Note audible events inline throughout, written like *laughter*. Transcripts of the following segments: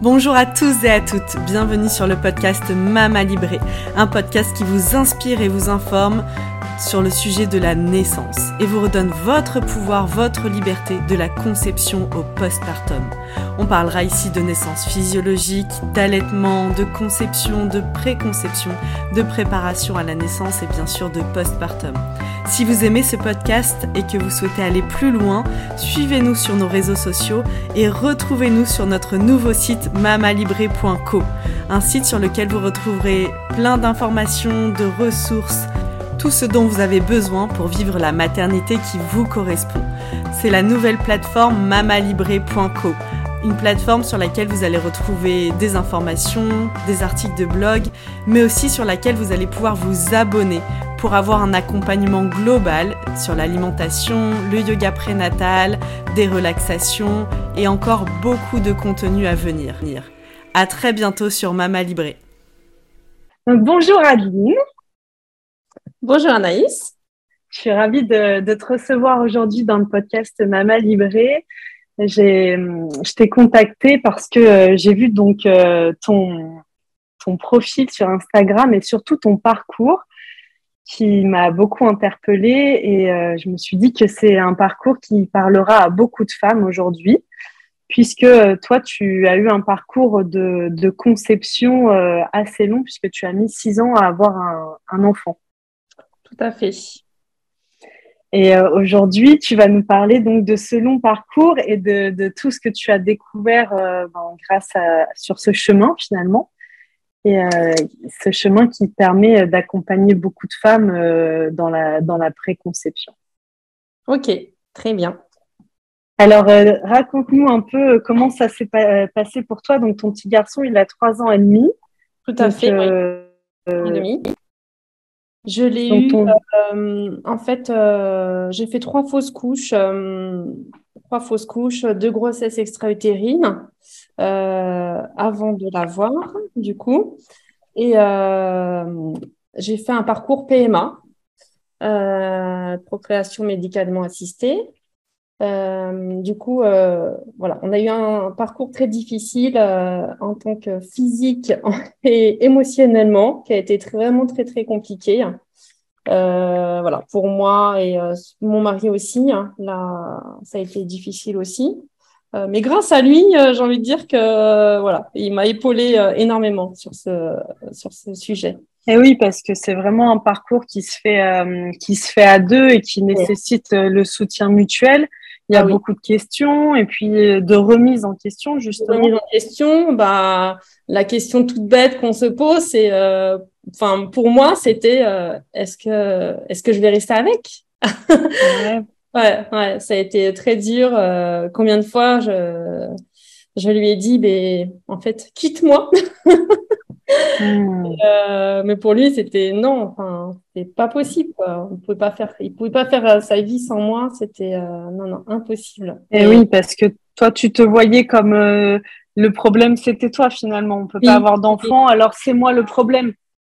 Bonjour à tous et à toutes, bienvenue sur le podcast Mama Libré, un podcast qui vous inspire et vous informe sur le sujet de la naissance et vous redonne votre pouvoir, votre liberté de la conception au postpartum. On parlera ici de naissance physiologique, d'allaitement, de conception, de préconception, de préparation à la naissance et bien sûr de postpartum. Si vous aimez ce podcast et que vous souhaitez aller plus loin, suivez-nous sur nos réseaux sociaux et retrouvez-nous sur notre nouveau site mamalibré.co, un site sur lequel vous retrouverez plein d'informations, de ressources, tout ce dont vous avez besoin pour vivre la maternité qui vous correspond. C'est la nouvelle plateforme mamalibré.co, une plateforme sur laquelle vous allez retrouver des informations, des articles de blog, mais aussi sur laquelle vous allez pouvoir vous abonner pour avoir un accompagnement global sur l'alimentation, le yoga prénatal, des relaxations et encore beaucoup de contenu à venir. À très bientôt sur Mama Libré. bonjour Adeline. Bonjour Anaïs. Je suis ravie de, te recevoir aujourd'hui dans le podcast Mama Libré. Je t'ai contacté parce que euh, j'ai vu donc euh, ton, ton profil sur Instagram et surtout ton parcours qui m'a beaucoup interpellée et euh, je me suis dit que c'est un parcours qui parlera à beaucoup de femmes aujourd'hui puisque toi, tu as eu un parcours de, conception assez long puisque tu as mis six ans à avoir un enfant. Tout à fait. Et euh, aujourd'hui, tu vas nous parler donc de ce long parcours et de, tout ce que tu as découvert euh, ben, grâce à sur ce chemin finalement. Et euh, ce chemin qui permet d'accompagner beaucoup de femmes dans la dans la préconception. Ok, très bien. Alors, raconte-nous un peu comment ça s'est passé pour toi. Donc, ton petit garçon, il a trois ans et demi. Tout à fait. Oui. Je l'ai eu, euh, en fait, euh, j'ai fait trois fausses couches, euh, trois fausses couches, deux grossesses extra-utérines avant de l'avoir, du coup. Et j'ai fait un parcours PMA, procréation médicalement assistée. Du coup, voilà, on a eu un parcours très difficile en tant que physique *laughs* et émotionnellement, qui a été vraiment très très compliqué. Euh, voilà, pour moi et euh, mon mari aussi, hein, là, ça a été difficile aussi. Euh, mais grâce à lui, j'ai envie de dire que voilà, il m'a épaulé énormément sur ce sur ce sujet. Et oui, parce que c'est vraiment un parcours qui se fait qui se fait à deux et qui nécessite le soutien mutuel. Il y a ah beaucoup de questions et puis de remise en question justement. remise en question, bah la question toute bête qu'on se pose, c'est enfin, pour moi, c'était euh, est-ce que, est-ce que je vais rester avec? *laughs* Ouais. ouais. ça a été très dur. Euh, combien de fois je, je lui ai dit, ben, en fait, quitte-moi. *laughs* Hmm. Euh, mais pour lui, c'était non, enfin, c'est pas possible. Quoi. On pouvait pas faire, il pouvait pas faire sa vie sans moi. C'était non, non, impossible. Et, oui, parce que toi, tu te voyais comme le problème, c'était toi finalement. On peut pas avoir d'enfant, alors c'est moi le problème.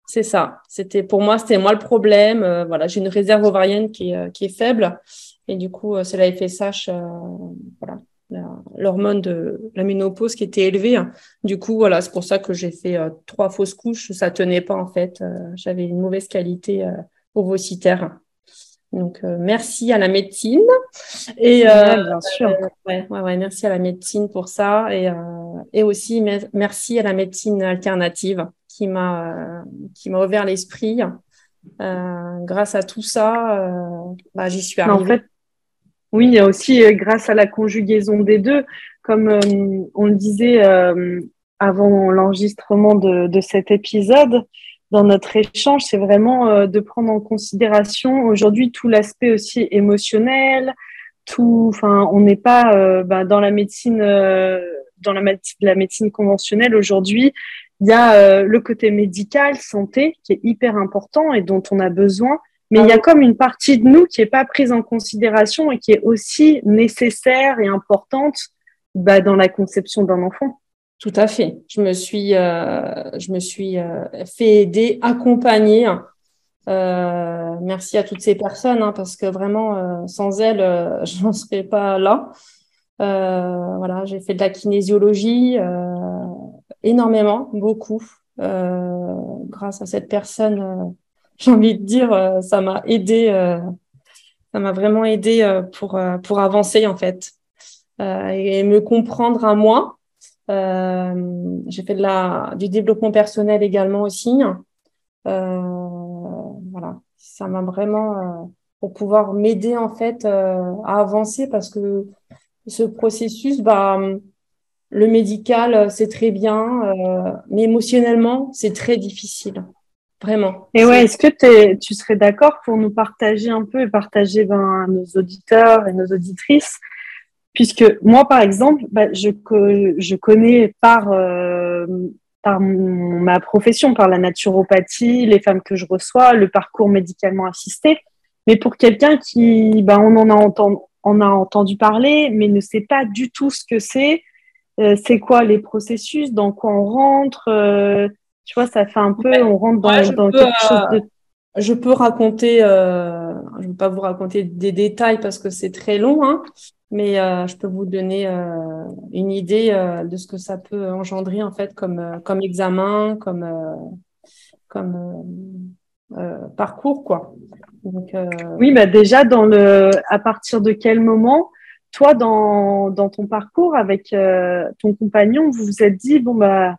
C'est ça. C'était pour moi, c'était moi le problème. Euh, voilà, j'ai une réserve ovarienne qui est, euh, qui est faible et du coup, euh, c'est la FSH, voilà, l'hormone de la ménopause qui était élevée. Du coup, voilà, c'est pour ça que j'ai fait trois fausses couches. Ça tenait pas en fait. J'avais une mauvaise qualité ovocitaire. Donc, merci à la médecine. Et bien sûr. ouais, ouais, merci à la médecine pour ça et, et aussi merci à la médecine alternative qui m'a qui m'a ouvert l'esprit. Euh, grâce à tout ça, euh, bah, j'y suis arrivée. En fait, oui, il y a aussi euh, grâce à la conjugaison des deux, comme on le disait avant l'enregistrement de, de, cet épisode, dans notre échange, c'est vraiment de prendre en considération aujourd'hui tout l'aspect aussi émotionnel, tout. Enfin, on n'est pas bah, dans la médecine, dans la, la médecine conventionnelle aujourd'hui. Il y a euh, le côté médical, santé, qui est hyper important et dont on a besoin. Mais il y a comme une partie de nous qui n'est pas prise en considération et qui est aussi nécessaire et importante bah, dans la conception d'un enfant. Tout à fait. Je me suis, euh, je me suis euh, fait aider, accompagner. Euh, merci à toutes ces personnes hein, parce que vraiment, sans elles, *laughs* je n'en serais pas là. voilà, j'ai fait de la kinésiologie énormément, beaucoup. grâce à cette personne, *laughs* j'ai envie de dire, ça m'a aidé, ça m'a vraiment aidé pour, pour avancer en fait et me comprendre à moi. j'ai fait de la, du développement personnel également aussi. voilà, ça m'a vraiment pour pouvoir m'aider en fait euh, à avancer parce que ce processus, bah, le médical, c'est très bien, euh, mais émotionnellement, c'est très difficile. Vraiment. Et ouais, est-ce que tu serais d'accord pour nous partager un peu et partager ben, nos auditeurs et nos auditrices? Puisque moi, par exemple, bah, je, je connais par, euh, par ma profession, par la naturopathie, les femmes que je reçois, le parcours médicalement assisté. Mais pour quelqu'un qui, ben, on en a, entendu, on a entendu parler, mais ne sait pas du tout ce que c'est, euh, c'est quoi les processus, dans quoi on rentre, euh, tu vois, ça fait un peu, on rentre dans, quelque chose de... Je peux raconter, euh, je ne vais pas vous raconter des détails parce que c'est très long, hein, mais je peux vous donner une idée de ce que ça peut engendrer en fait comme, comme examen, comme, comme parcours, quoi. Euh, oui, bah déjà, dans le, à partir de quel moment, toi, dans, dans ton parcours avec euh, ton compagnon, vous vous êtes dit, bon, bah,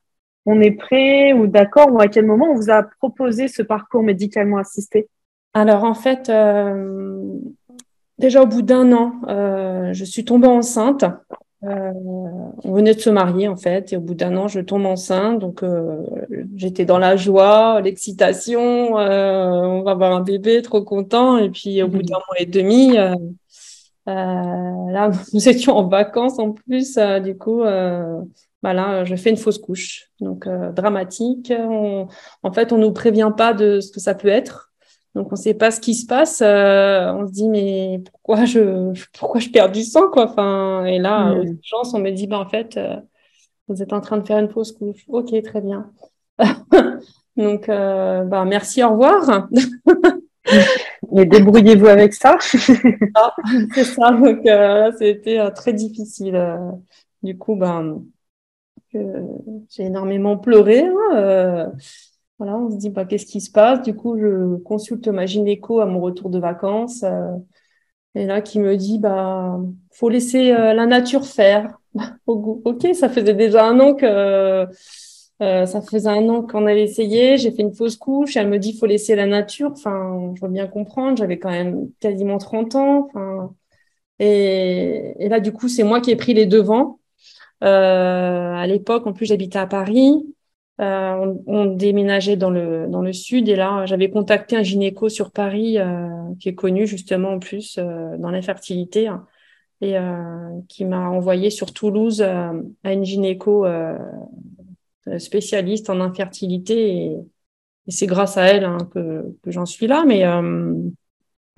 on est prêt ou d'accord, ou à quel moment on vous a proposé ce parcours médicalement assisté? Alors, en fait, euh, déjà au bout d'un an, je suis tombée enceinte. Euh, on venait de se marier en fait, et au bout d'un an, je tombe enceinte. Donc, euh, j'étais dans la joie, l'excitation. Euh, on va avoir un bébé, trop content. Et puis, au bout d'un mois et demi, là, *laughs* nous étions en vacances en plus. du coup, bah là, je fais une fausse couche. Donc, dramatique. en fait, on nous prévient pas de ce que ça peut être. Donc on ne sait pas ce qui se passe. Euh, on se dit mais pourquoi je *laughs* pourquoi je perds du sang quoi? Enfin et là aux on me dit bah en fait euh, vous êtes en train de faire une fausse couche. Ok très bien. *laughs* Donc euh, bah merci au revoir. *laughs* et débrouillez-vous avec ça. Ah, c'est ça. Donc c'était très difficile. du coup ben j'ai énormément pleuré. Hein, voilà, on se dit bah, qu'est-ce qui se passe? Du coup, je consulte ma gynéco à mon retour de vacances. Euh, et là, qui me dit bah faut laisser euh, la nature faire. *laughs* ok, ça faisait déjà un an que euh, ça faisait un an qu'on avait essayé. J'ai fait une fausse couche. Elle me dit faut laisser la nature. Enfin, je veux bien comprendre. J'avais quand même quasiment 30 ans. Enfin, et, et là, du coup, c'est moi qui ai pris les devants. À l'époque, en plus, j'habitais à Paris. Euh, on, déménageait dans le dans le sud. Et là j'avais contacté un gynéco sur Paris euh, qui est connu justement en plus euh, dans l'infertilité hein, et qui m'a envoyé sur Toulouse à une gynéco spécialiste en infertilité. Et, c'est grâce à elle hein, que, que j'en suis là. Mais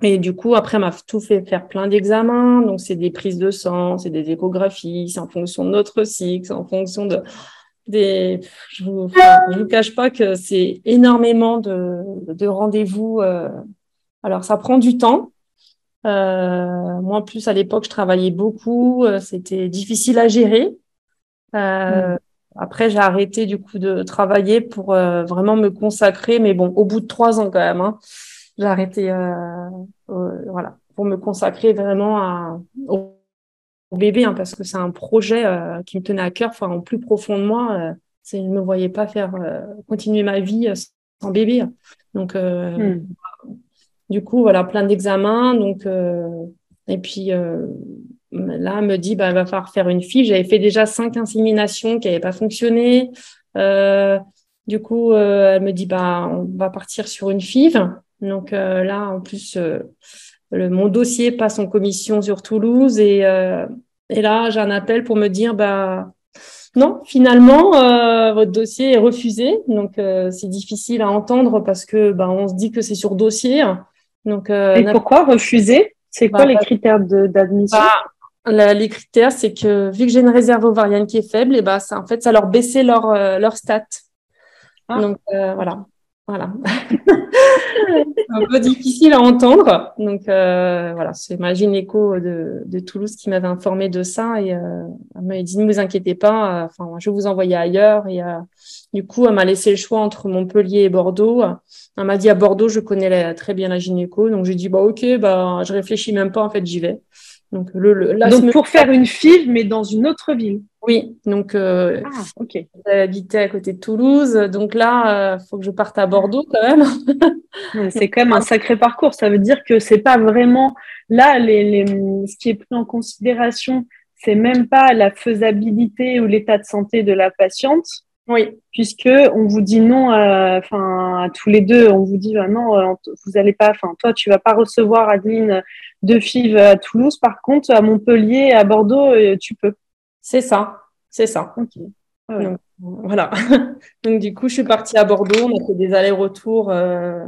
et du coup, après, m'a tout fait faire plein d'examens. Donc, c'est des prises de sang, c'est des échographies, c'est en fonction de notre cycle, c'est en fonction de des, je vous, vous cache pas que c'est énormément de, de rendez-vous. Euh, alors, ça prend du temps. Euh, moi, en plus, à l'époque, je travaillais beaucoup. Euh, c'était difficile à gérer. Euh, mm. Après, j'ai arrêté du coup de travailler pour vraiment me consacrer. Mais bon, au bout de trois ans quand même, hein, j'ai arrêté. voilà, pour me consacrer vraiment à, au bébé, hein, parce que c'est un projet euh, qui me tenait à cœur, enfin, en plus profond de moi. Euh, je ne me voyais pas faire euh, continuer ma vie sans bébé. Donc, hmm. du coup, voilà, plein d'examens. Donc, et puis là, elle me dit, bah, il va falloir faire une fille. J'avais fait déjà cinq inséminations qui n'avaient pas fonctionné. du coup, elle me dit, bah, on va partir sur une FIV. Donc là, en plus, le, mon dossier passe en commission sur Toulouse et, euh, et là, j'ai un appel pour me dire, bah, non, finalement, euh, votre dossier est refusé. Donc, euh, c'est difficile à entendre parce que bah, on se dit que c'est sur dossier. Donc, et pourquoi refuser? C'est quoi bah, les critères d'admission? Bah, Les critères, c'est que vu que j'ai une réserve ovarienne qui est faible, et bah, ça, en fait, ça leur baissait leur, leur stat. Ah. Donc, voilà. Voilà. *laughs* un peu difficile à entendre. Donc euh, voilà, c'est ma gynéco de, de Toulouse qui m'avait informé de ça et euh, elle m'avait dit ne vous inquiétez pas, euh, enfin je vais vous envoyer ailleurs. Et euh, du coup, elle m'a laissé le choix entre Montpellier et Bordeaux. Elle m'a dit à Bordeaux, je connais très bien la gynéco, donc j'ai dit bah ok, bah je réfléchis même pas, en fait j'y vais. Donc, le, donc pour faire une FIV, mais dans une autre ville. Oui, donc euh, ah, ok. J'habitais à côté de Toulouse, donc là, il euh, faut que je parte à Bordeaux quand même. *laughs* c'est quand même un sacré parcours. Ça veut dire que c'est pas vraiment là les, ce qui est pris en considération, c'est même pas la faisabilité ou l'état de santé de la patiente. Oui. Puisque on vous dit non, enfin à tous les deux, on vous dit bah non, euh, vous allez pas, enfin toi tu vas pas recevoir Adeline de FIV à Toulouse. Par contre, à Montpellier, à Bordeaux, tu peux. C'est ça, c'est ça. Ah voilà. *laughs* Donc, du coup, je suis partie à Bordeaux. On a fait des allers-retours, euh,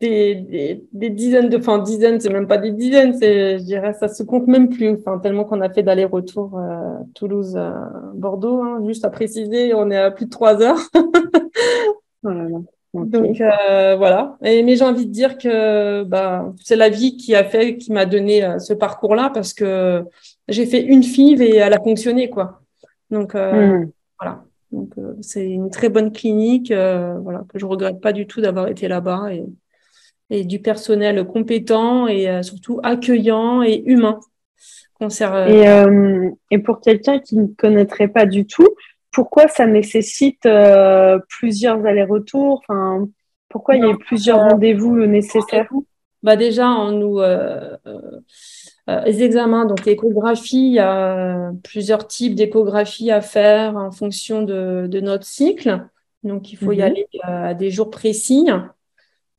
des, dizaines de, enfin, dizaines, c'est même pas des dizaines, c'est, je dirais, ça se compte même plus. Enfin, tellement qu'on a fait d'allers-retours euh, Toulouse-Bordeaux. Hein. juste à préciser, on est à plus de trois heures. *laughs* voilà. Donc euh, voilà. Et, mais j'ai envie de dire que bah, c'est la vie qui a fait, qui m'a donné euh, ce parcours-là parce que j'ai fait une FIV et elle a fonctionné quoi. Donc euh, hmm. voilà. Donc c'est une très bonne clinique, voilà que je regrette pas du tout d'avoir été là-bas et, et du personnel compétent et surtout accueillant et humain. Et, et pour quelqu'un qui ne connaîtrait pas du tout, pourquoi ça nécessite euh, plusieurs allers-retours? Enfin, Pourquoi il y a plusieurs rendez-vous nécessaires? bah Déjà, on nous, euh, euh, les examens, donc l'échographie, il y a plusieurs types d'échographie à faire en fonction de, notre cycle. Donc, il faut y mhm. aller à des jours précis.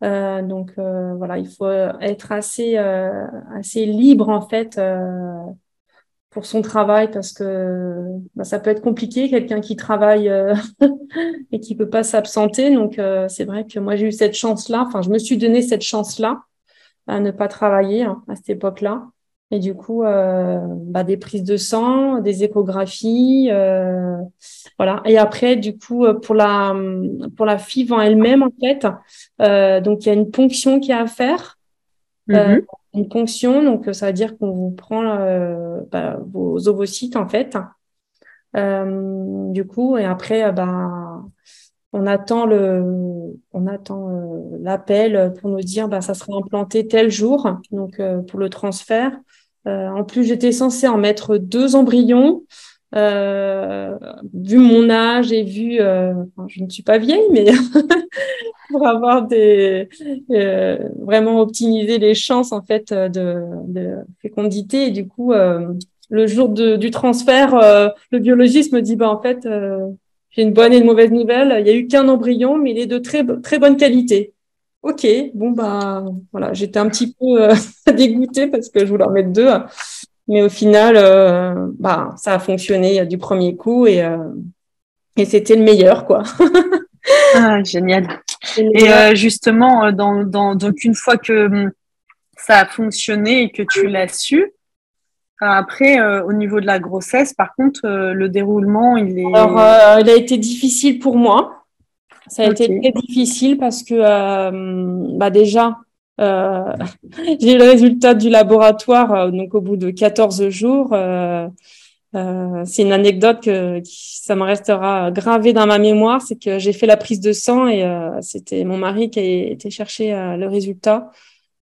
donc voilà, il faut être assez, assez libre en fait pour son travail parce que bah, ça peut être compliqué, quelqu'un qui travaille euh, *laughs* et qui peut pas s'absenter. Donc euh, c'est vrai que moi j'ai eu cette chance-là, enfin je me suis donné cette chance-là à ne pas travailler hein, à cette époque-là. Et du coup, euh, bah, des prises de sang, des échographies, voilà. Et après, du coup, pour la pour la FIV en elle-même, en fait, donc il y a une ponction qui a à faire. Mm-hmm une ponction. Donc, ça veut dire qu'on vous prend euh, bah, vos ovocytes, en fait. Euh, du coup, et après, bah, on attend le, on attend euh, l'appel pour nous dire, bah, ça sera implanté tel jour, donc pour le transfert. En plus, j'étais censée en mettre deux embryons. vu mon âge et vu, je ne suis pas vieille, mais *laughs* pour avoir des euh, vraiment optimiser les chances en fait de, fécondité. Et du coup euh, le jour du transfert euh, le biologiste me dit bah en fait j'ai une bonne et une mauvaise nouvelle. Il y a eu qu'un embryon mais il est de très très bonne qualité ok bon bah voilà j'étais un petit peu *laughs* dégoûtée parce que je voulais en mettre deux mais au final bah ça a fonctionné du premier coup et et c'était le meilleur quoi *laughs* ah, génial. Et euh, justement, euh, dans, dans, donc une fois que hum, ça a fonctionné et que tu l'as su, euh, après, au niveau de la grossesse, par contre, le déroulement, il est. Alors, il a été difficile pour moi. Ça a été très difficile parce que, bah déjà, *laughs* j'ai le résultat du laboratoire, donc au bout de 14 jours. Euh, c'est une anecdote que ça me restera gravée dans ma mémoire, c'est que j'ai fait la prise de sang et euh, c'était mon mari qui a été chercher euh, le résultat.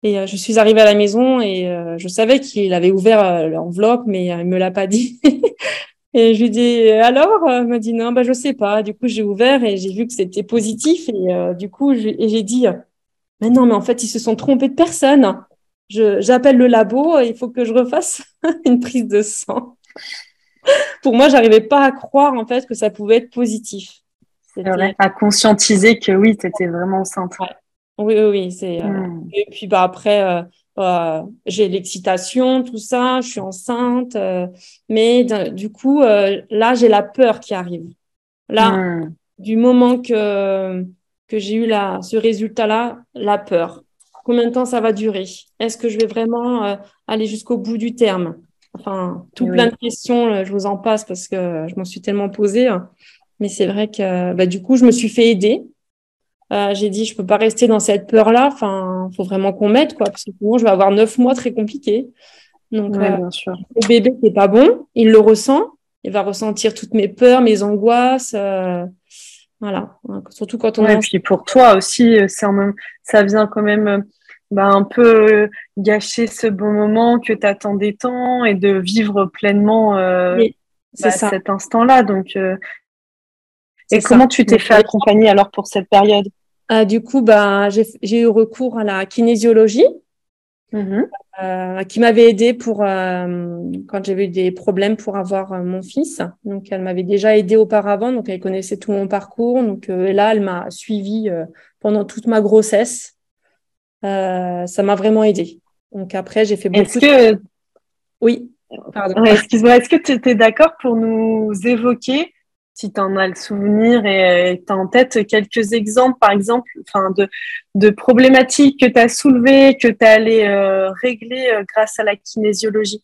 Et je suis arrivée à la maison et je savais qu'il avait ouvert l'enveloppe, mais il me l'a pas dit. *laughs* et je lui dis alors, il m'a dit non, bah je sais pas. Du coup j'ai ouvert et j'ai vu que c'était positif et du coup j'ai dit mais non, mais en fait ils se sont trompés de personne. J'appelle le labo, il faut que je refasse *laughs* une prise de sang pour moi, j'arrivais pas à croire en fait que ça pouvait être positif. À conscientiser que oui, tu étais vraiment enceinte. Oui, oui, oui. C'est, euh, hmm. Et puis bah, après, euh, euh, j'ai l'excitation, tout ça, je suis enceinte. mais du coup, là, j'ai la peur qui arrive. Là, hmm. du moment que, que j'ai eu la, ce résultat-là, la peur. Combien de temps ça va durer? Est-ce que je vais vraiment aller jusqu'au bout du terme? Enfin, tout plein de questions, euh, je vous en passe parce que je m'en suis tellement posée. Hein. Mais c'est vrai que bah, du coup, je me suis fait aider. J'ai dit, je peux pas rester dans cette peur-là. Enfin, faut vraiment qu'on m'aide, quoi, parce que sinon, je vais avoir neuf mois très compliqués. Donc, bien sûr. le bébé, c'est pas bon. Il le ressent. Il va ressentir toutes mes peurs, mes angoisses. voilà. Surtout quand on. et puis pour toi aussi, c'est même, ça vient quand même bah, un peu gâcher ce bon moment que tu attendais tant et de vivre pleinement euh, bah, cet instant-là. Donc, euh, et comment tu t'es fait accompagner alors pour cette période? Ah, Du coup, bah, j'ai eu recours à la kinésiologie. Mm-hmm. Euh, qui m'avait aidé pour quand j'avais eu des problèmes pour avoir mon fils. Donc elle m'avait déjà aidé auparavant, donc elle connaissait tout mon parcours. Donc là, elle m'a suivi pendant toute ma grossesse. Euh, ça m'a vraiment aidé. Donc après, j'ai fait beaucoup. Est-ce que oui, pardon. Excuse-moi. Est-ce que tu étais d'accord pour nous évoquer, si tu en as le souvenir et tu as en tête quelques exemples, par exemple, enfin de, de problématiques que tu as soulevées, que tu es allé euh, régler euh, grâce à la kinésiologie?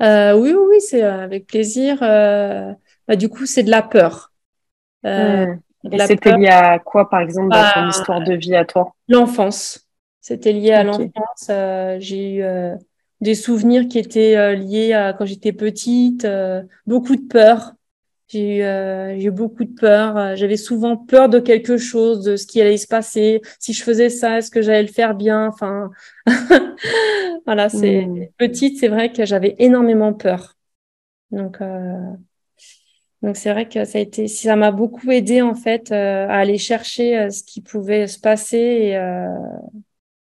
Oui, oui, oui, c'est avec plaisir. Bah, du coup, c'est de la peur. Hmm. Et c'était lié à quoi, par exemple, dans ton bah, histoire de vie à toi? L'enfance. C'était lié à l'enfance. Euh, j'ai eu euh, des souvenirs qui étaient euh, liés à quand j'étais petite, beaucoup de peur. J'ai eu, eu, beaucoup de peur. J'avais souvent peur de quelque chose, de ce qui allait se passer. Si je faisais ça, est-ce que j'allais le faire bien? Enfin, *laughs* voilà. C'est hmm. petite, c'est vrai que j'avais énormément peur. Donc, donc c'est vrai que ça a été, ça m'a beaucoup aidé en fait à aller chercher ce qui pouvait se passer et,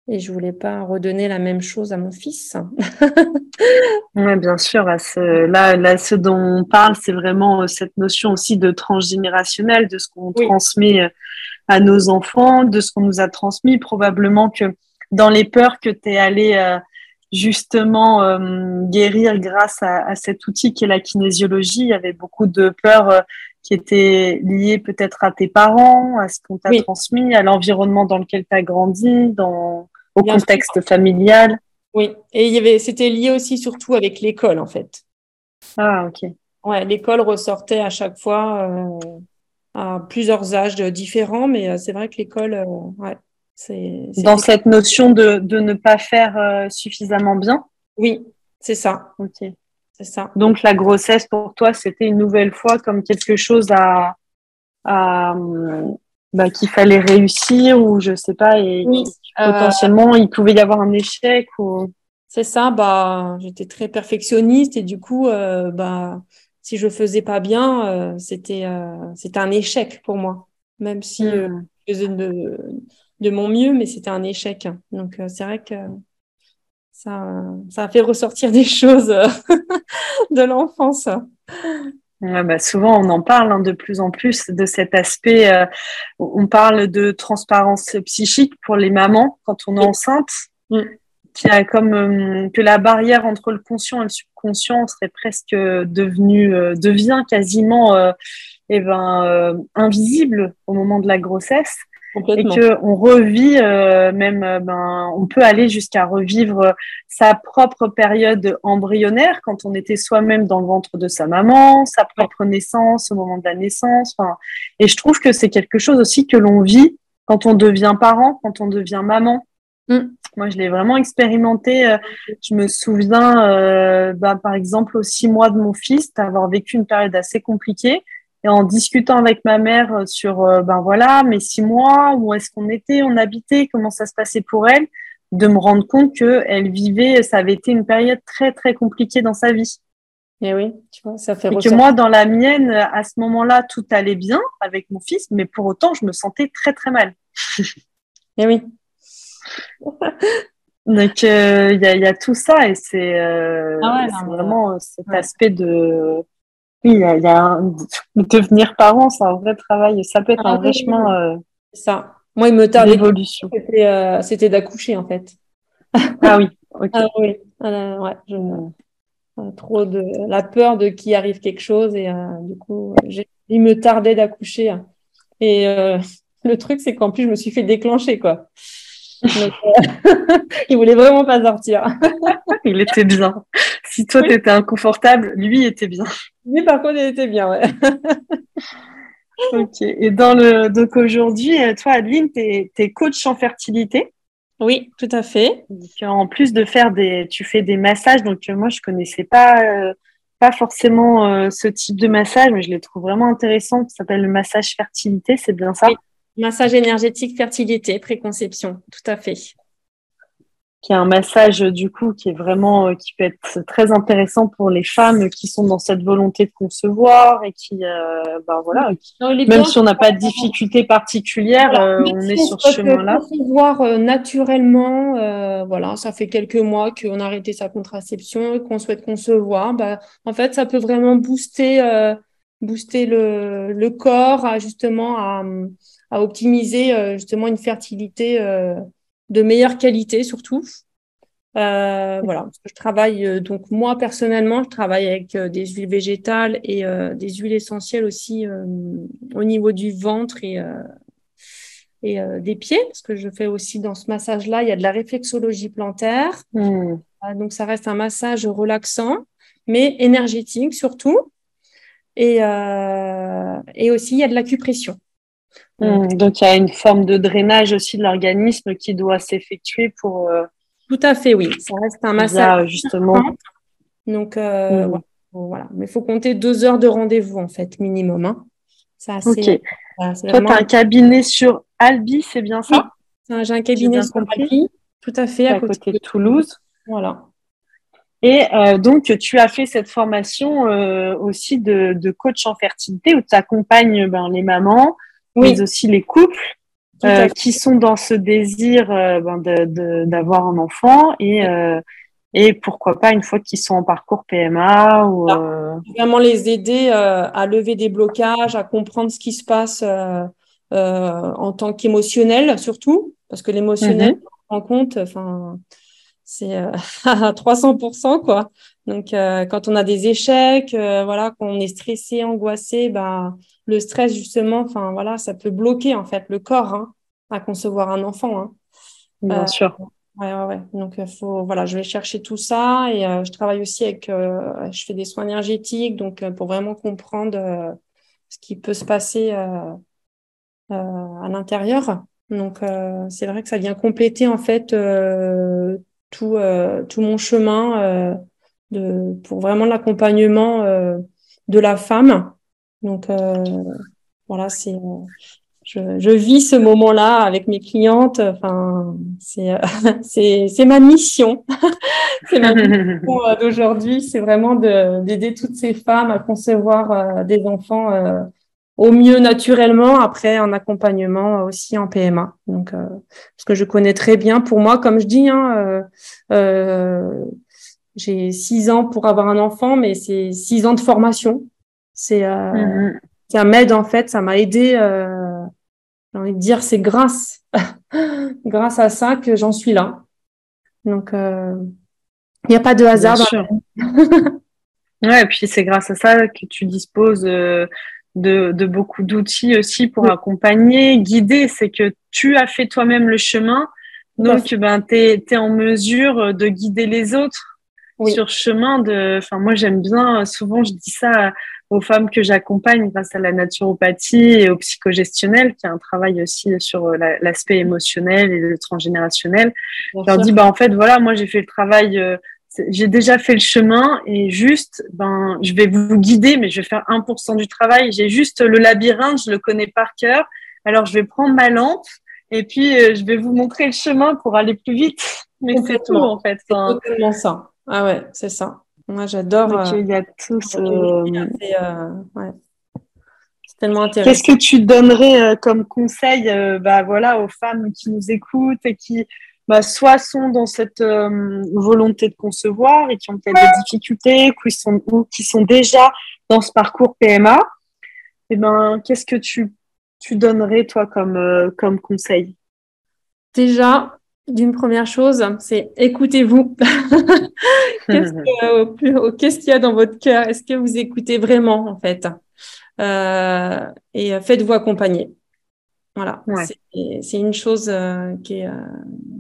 et je voulais pas redonner la même chose à mon fils. *laughs* oui, bien sûr. là, là, ce dont on parle, c'est vraiment euh, cette notion aussi de transgénérationnel, de ce qu'on transmet euh, à nos enfants, de ce qu'on nous a transmis. Probablement que dans les peurs que tu es allé euh, justement guérir grâce à, cet outil qui est la kinésiologie, il y avait beaucoup de peurs qui étaient liées peut-être à tes parents, à ce qu'on t'a transmis, à l'environnement dans lequel tu as grandi, dans au contexte familial. Oui, et il y avait, c'était lié aussi surtout avec l'école en fait. Ah ok. Ouais, l'école ressortait à chaque fois euh, à plusieurs âges différents, mais euh, c'est vrai que l'école, euh, ouais, c'est. Dans cette notion de, de ne pas faire suffisamment bien. Oui, c'est ça. Ok. C'est ça. Donc la grossesse pour toi, c'était une nouvelle fois comme quelque chose à, à bah, qu'il fallait réussir ou je sais pas et potentiellement il pouvait y avoir un échec ou c'est ça bah j'étais très perfectionniste et du coup euh, bah si je faisais pas bien euh, c'était euh, c'était un échec pour moi. Même si hmm. je faisais de, de mon mieux mais c'était un échec. Donc c'est vrai que ça ça a fait ressortir des *laughs* choses *laughs* de l'enfance bah souvent, on en parle hein, de plus en plus de cet aspect. Euh, on parle de transparence psychique pour les mamans quand on est enceinte, qui a comme euh, que la barrière entre le conscient et le subconscient serait presque devenue, euh, devient quasiment, eh ben, invisible au moment de la grossesse et que on revit euh, même euh, ben on peut aller jusqu'à revivre sa propre période embryonnaire quand on était soi-même dans le ventre de sa maman, sa propre naissance au moment de la naissance. Enfin, et je trouve que c'est quelque chose aussi que l'on vit quand on devient parent, quand on devient maman. Mm. Moi, je l'ai vraiment expérimenté. Euh, je me souviens, ben, par exemple, aux six mois de mon fils, d'avoir vécu une période assez compliquée et en discutant avec ma mère euh, sur, euh, ben voilà, mes six mois, où est-ce qu'on était, on habitait, comment ça se passait pour elle, de me rendre compte que elle vivait, ça avait été une période très très compliquée dans sa vie. Et oui, tu vois, ça fait. Et que moi, dans la mienne, à ce moment-là, tout allait bien avec mon fils, mais pour autant, je me sentais très très mal. *laughs* Et oui. *laughs* Donc euh, il y, a, y, a, tout ça et c'est ah vraiment cet aspect de oui, il y a, devenir parent, c'est un vrai travail. Ça peut être un ah vrai chemin. Euh, ça. Moi, il me tarde l'évolution. Euh, c'était d'accoucher, en fait. Ah oui, ok. ah, oui. Ah, ouais, je... trop de la peur de qu'il arrive quelque chose et euh, du coup, il me tardait d'accoucher. Et *laughs* le truc, c'est qu'en plus, je me suis fait déclencher, quoi. Donc, *laughs* il voulait vraiment pas sortir. *laughs* il était bien. Si toi, tu étais inconfortable, lui était bien. Lui, par contre, il était bien, ouais. *laughs* ok. Et dans le donc aujourd'hui, toi, Adeline, tu es, coach en fertilité. Oui, tout à fait. en plus de faire des, tu fais des massages. Donc moi, je connaissais pas pas forcément ce type de massage, mais je les trouve vraiment intéressants. Ça s'appelle le massage fertilité, c'est bien ça? Massage énergétique fertilité, préconception, tout à fait. Qui est un massage du coup qui est vraiment euh, qui peut être très intéressant pour les femmes qui sont dans cette volonté de concevoir et qui euh, ben voilà même si on n'a pas de difficulté particulière euh, on est sur ce chemin là concevoir naturellement voilà ça fait quelques mois qu'on a arrêté sa contraception et qu'on souhaite concevoir bah, en fait ça peut vraiment booster booster le, le corps à justement à, à optimiser justement une fertilité de meilleure qualité surtout. Euh, voilà, je travaille euh, donc moi personnellement, je travaille avec euh, des huiles végétales et des huiles essentielles aussi au niveau du ventre et et des pieds, parce que je fais aussi dans ce massage-là, il y a de la réflexologie plantaire. Mmh. donc ça reste un massage relaxant, mais énergétique surtout. Et, et aussi il y a de l'acupression. Mmh, donc, il y a une forme de drainage aussi de l'organisme qui doit s'effectuer pour. Euh, Tout à fait, oui. Ça reste un massage. justement. Donc, euh, mmh. voilà. Mais il faut compter deux heures de rendez-vous, en fait, minimum. Hein. Ça, ok. Toi, tu as un cabinet sur Albi, c'est bien ça? J'ai un cabinet sur Albi, tout à fait, à, côté, de Toulouse. Voilà. Et euh, donc, tu as fait cette formation aussi de, de, coach en fertilité où tu accompagnes ben, les mamans mais aussi les couples euh, qui sont dans ce désir euh, ben d'avoir un enfant et, euh, et pourquoi pas une fois qu'ils sont en parcours PMA ou vraiment les aider à lever des blocages, à comprendre ce qui se passe en tant qu'émotionnel surtout parce que l'émotionnel mm en compte enfin c'est *laughs* à 300% quoi. Donc quand on a des échecs, voilà, qu'on est stressé, angoissé, ben le stress justement, enfin voilà, ça peut bloquer en fait le corps hein, à concevoir un enfant. Hein. Bien euh, sûr. Ouais, ouais, ouais. Donc euh, faut, voilà, je vais chercher tout ça et euh, je travaille aussi avec, je fais des soins énergétiques, donc pour vraiment comprendre ce qui peut se passer à l'intérieur. Donc c'est vrai que ça vient compléter en fait tout, tout mon chemin de, pour vraiment l'accompagnement de la femme donc euh, voilà, c'est euh, je, vis ce moment-là avec mes clientes. Enfin, c'est *laughs* c'est ma mission. *laughs* c'est ma mission euh, d'aujourd'hui. C'est vraiment d'aider toutes ces femmes à concevoir des enfants au mieux naturellement, après en accompagnement aussi en PMA. Donc, parce que je connais très bien. Pour moi, comme je dis, hein, j'ai six ans pour avoir un enfant, mais c'est six ans de formation. C'est euh, mm-hmm. ça m'aide en fait, ça m'a aidé. Euh, j'ai envie de dire, c'est grâce, *laughs* grâce à ça que j'en suis là. Donc, euh, il n'y a pas de hasard. *laughs* ouais, et puis c'est grâce à ça que tu disposes de, de, beaucoup d'outils aussi pour accompagner, guider. C'est que tu as fait toi-même le chemin, donc ben, tu es, en mesure de guider les autres sur chemin de. Enfin, moi, j'aime bien, souvent, je dis ça aux femmes que j'accompagne grâce à la naturopathie et au psychogestionnel, qui a un travail aussi sur euh, l'aspect émotionnel et le transgénérationnel. je leur dis, bah, en fait, voilà, moi, j'ai fait le travail, euh, j'ai déjà fait le chemin et juste, ben, je vais vous guider, mais je vais faire 1% du travail. J'ai juste le labyrinthe, je le connais par cœur. Alors, je vais prendre ma lampe et puis euh, je vais vous montrer le chemin pour aller plus vite. Mais c'est tout, en fait. C'est totalement ça. Ah ouais, c'est ça. Moi, j'adore. Euh, il y a tout ce... Euh, c'est tellement intéressant. Qu'est-ce que tu donnerais euh, comme conseil bah, voilà, aux femmes qui nous écoutent et qui bah, soit sont dans cette volonté de concevoir et qui ont peut-être des difficultés qui sont, ou qui sont déjà dans ce parcours PMA eh ben, Qu'est-ce que tu, tu donnerais, toi, comme, comme conseil? Déjà, d'une première chose, c'est écoutez-vous. *laughs* *laughs* qu'est-ce qu'il y a dans votre cœur? Est-ce que vous écoutez vraiment, en fait? Euh, Et faites-vous accompagner. Voilà, c'est une chose euh, qui, est, euh,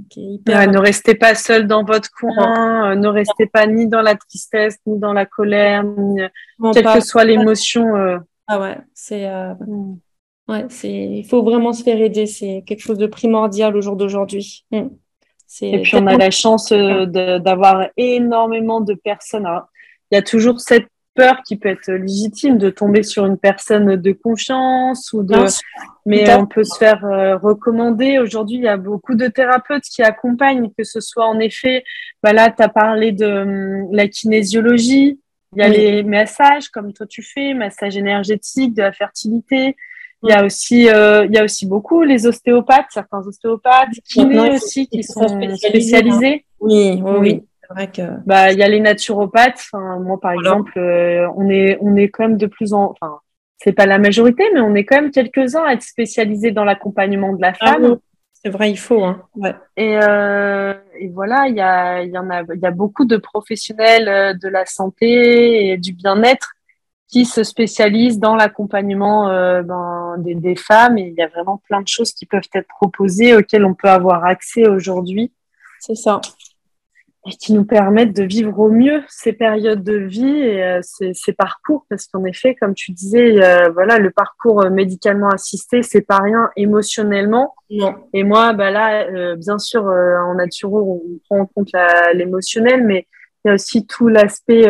qui, est, hyper. ne restez pas seul dans votre coin, ne restez pas ni dans la tristesse, ni dans la colère, ni quelle que soit l'émotion. Ah ouais, c'est mm. ouais, c'est, il faut vraiment se faire aider. C'est quelque chose de primordial au jour d'aujourd'hui. Mm. Et puis on a la chance euh, d'avoir énormément de personnes. il y a toujours cette peur qui peut être légitime de tomber sur une personne de confiance ou de mais on peut se faire euh, recommander. Aujourd'hui il y a beaucoup de thérapeutes qui accompagnent que ce soit en effet bah là tu as parlé de hum, la kinésiologie. Il y a les massages comme toi tu fais massage énergétique de la fertilité. Il y a aussi euh, il y a aussi beaucoup les ostéopathes certains ostéopathes kinés aussi qui sont spécialisés oui oui, oui vrai que bah il y a les naturopathes. Enfin, moi par exemple, euh, on est on est quand même de plus en enfin c'est pas la majorité, mais on est quand même quelques uns à être spécialisés dans l'accompagnement de la ah femme. c'est vrai, il faut. Hein. Ouais. Et, euh, et voilà, il y a il y en a il y a beaucoup de professionnels euh, de la santé et du bien-être qui se spécialisent dans l'accompagnement euh, ben, des, des, femmes. Et il y a vraiment plein de choses qui peuvent être proposées auxquelles on peut avoir accès aujourd'hui. C'est ça et qui nous permettent de vivre au mieux ces périodes de vie et euh, ces, ces, parcours. Parce qu'en effet comme tu disais euh, voilà le parcours euh, médicalement assisté c'est pas rien émotionnellement. Non. et moi bah là bien sûr en naturo on prend en compte l'émotionnel mais il y a aussi tout l'aspect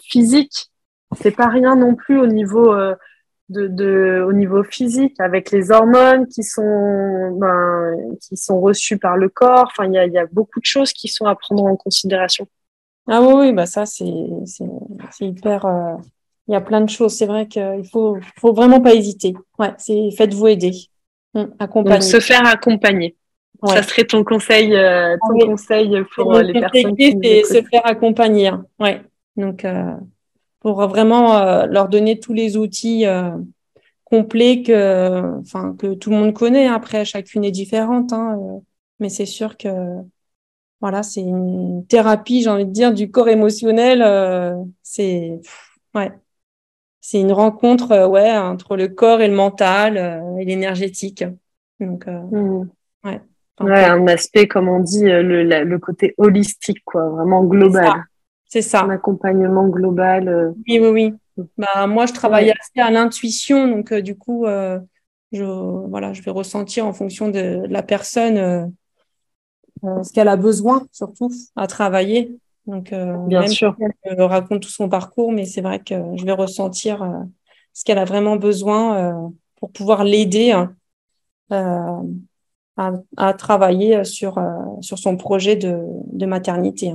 physique. C'est pas rien non plus au niveau de, de, au niveau physique, avec les hormones qui sont, ben, qui sont reçues par le corps. Enfin, il y a, y a, beaucoup de choses qui sont à prendre en considération. Ah oui, bah ça, c'est hyper. Euh, il y a plein de choses. C'est vrai qu'il faut, faut vraiment pas hésiter. Ouais, c'est faites-vous aider. Hum, accompagner. se faire accompagner. Ça serait ton conseil, euh, ton conseil pour les personnes qui se faire accompagner. Ouais. Donc, euh, pour vraiment euh, leur donner tous les outils euh, complets que, enfin, que tout le monde connaît. Après, chacune est différente, hein, euh, mais c'est sûr que voilà, c'est une thérapie, j'ai envie de dire, du corps émotionnel. c'est ouais, c'est une rencontre, ouais, entre le corps et le mental et l'énergétique. Donc, mmh. ouais. ouais, un aspect, comme on dit, le, le côté holistique, quoi, vraiment global. C'est ça. Un accompagnement global. Euh. Oui, oui, oui. Bah, moi, je travaille assez à l'intuition, donc euh, du coup, euh, je, voilà, je vais ressentir en fonction de, la personne ce qu'elle a besoin, surtout, à travailler. Donc, Bien même sûr. elle raconte tout son parcours, mais c'est vrai que je vais ressentir ce qu'elle a vraiment besoin pour pouvoir l'aider à, à, travailler sur, sur son projet de, de maternité.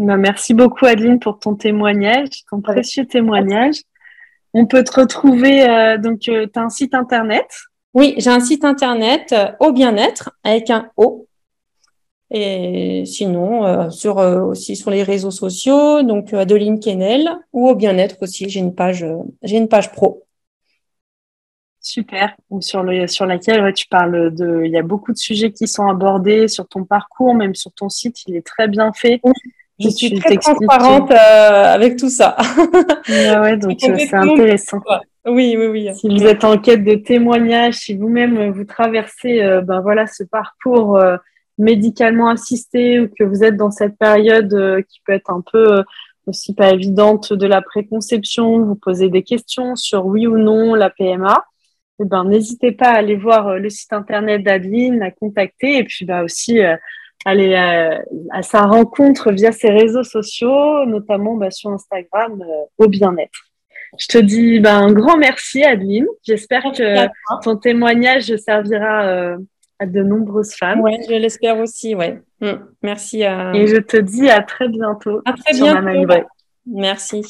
Bah, merci beaucoup Adeline pour ton témoignage, ton précieux témoignage. On peut te retrouver, euh, donc euh, tu as un site internet? Oui, j'ai un site internet euh, au bien-être avec un O. Et sinon, sur, aussi sur les réseaux sociaux, donc Adeline Kennel ou au bien-être aussi, j'ai une page, j'ai une page pro. Super. Sur, le, sur laquelle tu parles de. Il y a beaucoup de sujets qui sont abordés sur ton parcours, même sur ton site, il est très bien fait. Je suis très transparente euh, avec tout ça. *laughs* ouais, donc euh, c'est intéressant. Oui, oui, oui. Si vous êtes en quête de témoignages, si vous-même euh, vous traversez ben voilà, ce parcours médicalement assisté ou que vous êtes dans cette période qui peut être un peu aussi pas évidente de la préconception, vous posez des questions sur oui ou non la PMA, eh ben, n'hésitez pas à aller voir le site internet d'Adeline, à contacter et puis bah, aussi aller à, à, sa rencontre via ses réseaux sociaux, notamment bah, sur Instagram, euh, au bien-être. Je te dis bah, un grand merci, Adeline. J'espère que ton témoignage servira euh, à de nombreuses femmes. Oui, je l'espère aussi, ouais. Mm. Merci. Et je te dis à très bientôt. À très bientôt. Merci.